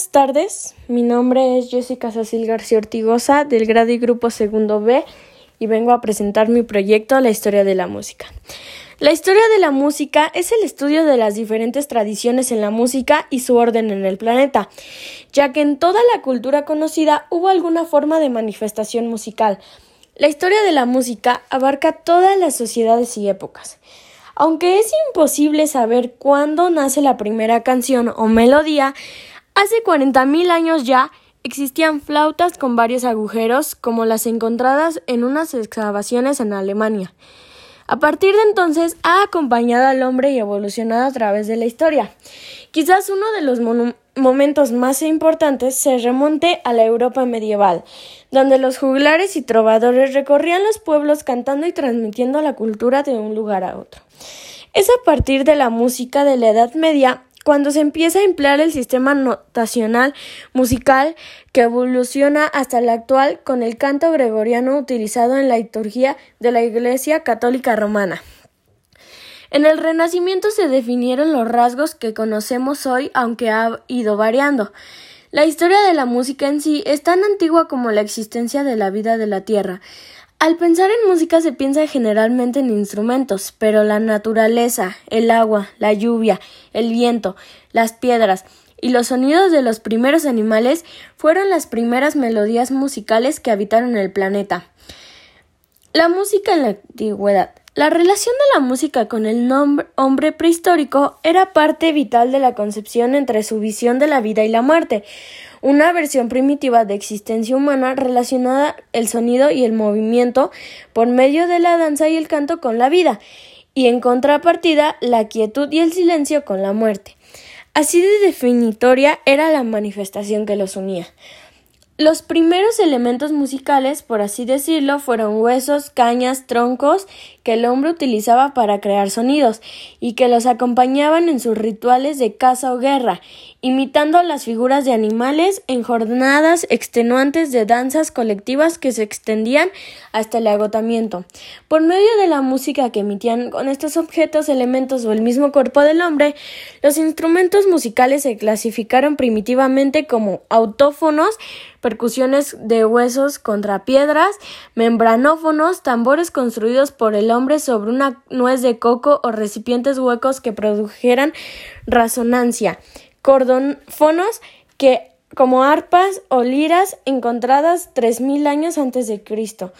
Buenas tardes, mi nombre es Jessica Cecil García Ortigosa del grado y grupo segundo B y vengo a presentar mi proyecto La historia de la música. La historia de la música es el estudio de las diferentes tradiciones en la música y su orden en el planeta, ya que en toda la cultura conocida hubo alguna forma de manifestación musical. La historia de la música abarca todas las sociedades y épocas. Aunque es imposible saber cuándo nace la primera canción o melodía, Hace 40.000 años ya existían flautas con varios agujeros como las encontradas en unas excavaciones en Alemania. A partir de entonces ha acompañado al hombre y evolucionado a través de la historia. Quizás uno de los momentos más importantes se remonte a la Europa medieval, donde los juglares y trovadores recorrían los pueblos cantando y transmitiendo la cultura de un lugar a otro. Es a partir de la música de la Edad Media cuando se empieza a emplear el sistema notacional musical que evoluciona hasta el actual con el canto gregoriano utilizado en la liturgia de la Iglesia Católica Romana. En el Renacimiento se definieron los rasgos que conocemos hoy, aunque ha ido variando. La historia de la música en sí es tan antigua como la existencia de la vida de la Tierra. Al pensar en música se piensa generalmente en instrumentos, pero la naturaleza, el agua, la lluvia, el viento, las piedras y los sonidos de los primeros animales fueron las primeras melodías musicales que habitaron el planeta. La música en la antigüedad. La relación de la música con el hombre prehistórico era parte vital de la concepción entre su visión de la vida y la muerte una versión primitiva de existencia humana relacionada el sonido y el movimiento por medio de la danza y el canto con la vida, y en contrapartida la quietud y el silencio con la muerte. Así de definitoria era la manifestación que los unía. Los primeros elementos musicales, por así decirlo, fueron huesos, cañas, troncos que el hombre utilizaba para crear sonidos y que los acompañaban en sus rituales de caza o guerra, imitando las figuras de animales en jornadas extenuantes de danzas colectivas que se extendían hasta el agotamiento. Por medio de la música que emitían con estos objetos, elementos o el mismo cuerpo del hombre, los instrumentos musicales se clasificaron primitivamente como autófonos, percusiones de huesos contra piedras, membranófonos, tambores construidos por el hombre sobre una nuez de coco o recipientes huecos que produjeran resonancia, cordófonos que como arpas o liras encontradas tres mil años antes de Cristo,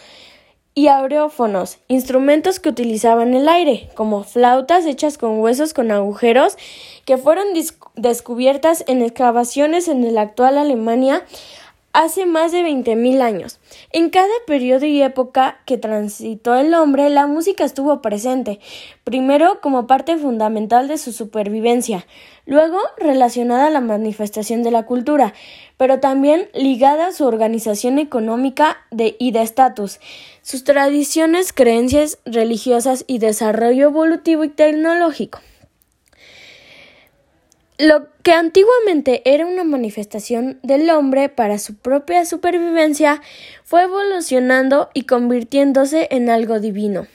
y aureófonos, instrumentos que utilizaban el aire, como flautas hechas con huesos con agujeros, que fueron descubiertas en excavaciones en la actual Alemania hace más de 20.000 años. En cada periodo y época que transitó el hombre, la música estuvo presente, primero como parte fundamental de su supervivencia, luego relacionada a la manifestación de la cultura, pero también ligada a su organización económica y de estatus, sus tradiciones, creencias religiosas y desarrollo evolutivo y tecnológico. Lo que antiguamente era una manifestación del hombre para su propia supervivencia fue evolucionando y convirtiéndose en algo divino.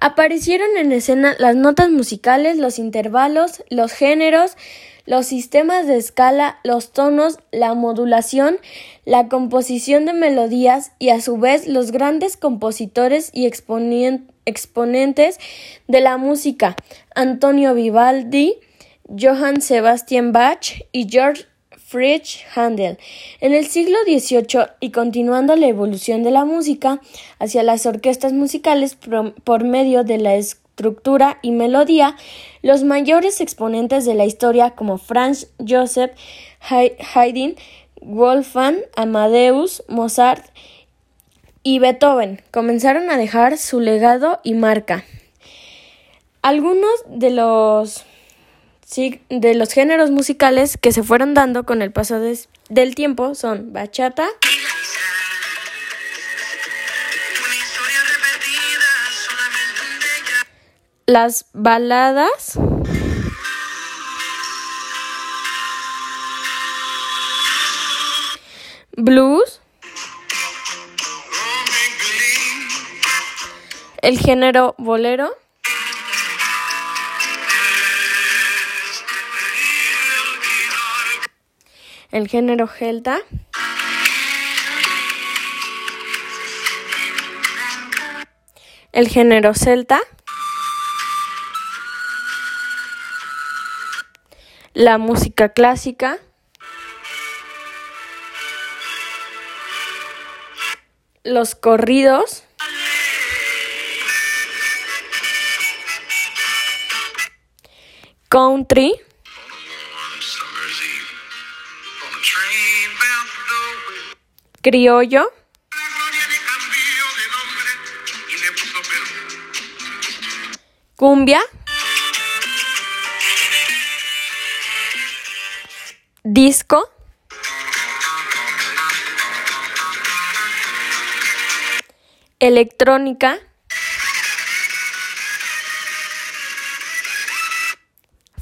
Aparecieron en escena las notas musicales, los intervalos, los géneros, los sistemas de escala, los tonos, la modulación, la composición de melodías y a su vez los grandes compositores y exponentes de la música, Antonio Vivaldi, Johann Sebastian Bach y George Friedrich Handel. En el siglo XVIII y continuando la evolución de la música hacia las orquestas musicales por medio de la estructura y melodía, los mayores exponentes de la historia como Franz Joseph Haydn, Wolfgang Amadeus Mozart y Beethoven comenzaron a dejar su legado y marca. Algunos de los de los géneros musicales que se fueron dando con el paso del tiempo son bachata, las baladas, blues, el género bolero, el género celta, el género celta, la música clásica, los corridos, country, criollo, cumbia, disco, electrónica,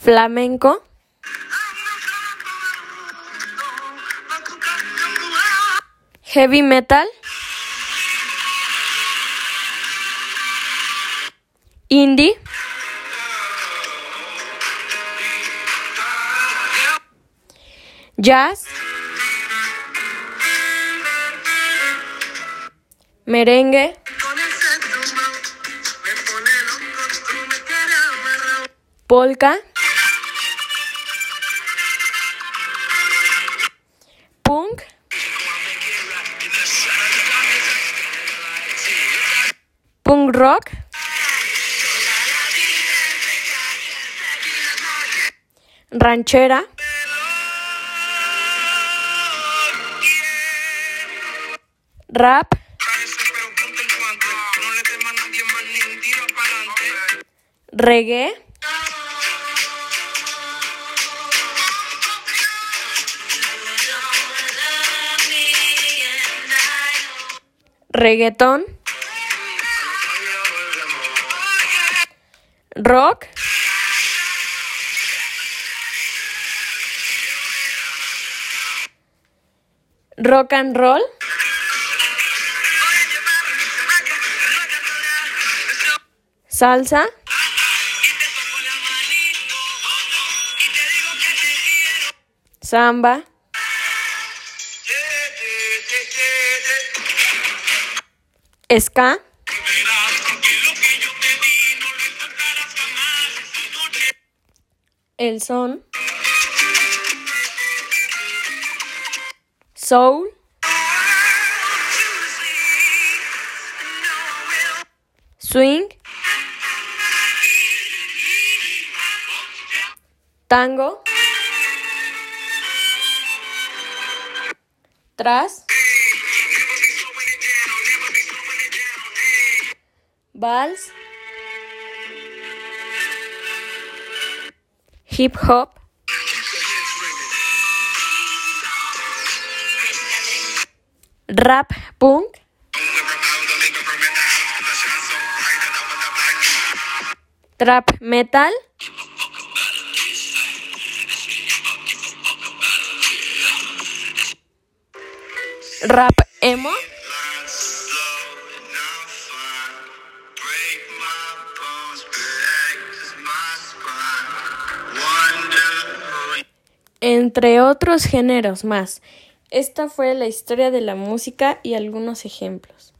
flamenco, heavy metal, indie, jazz, merengue, polka, punk, punk rock, ranchera, rap, reggae, reggaetón, rock, rock and roll, salsa, samba, ska, el son, soul, swing, tango, tras, vals, hip hop, rap punk, trap metal, rap emo, entre otros géneros más. Esta fue la historia de la música y algunos ejemplos.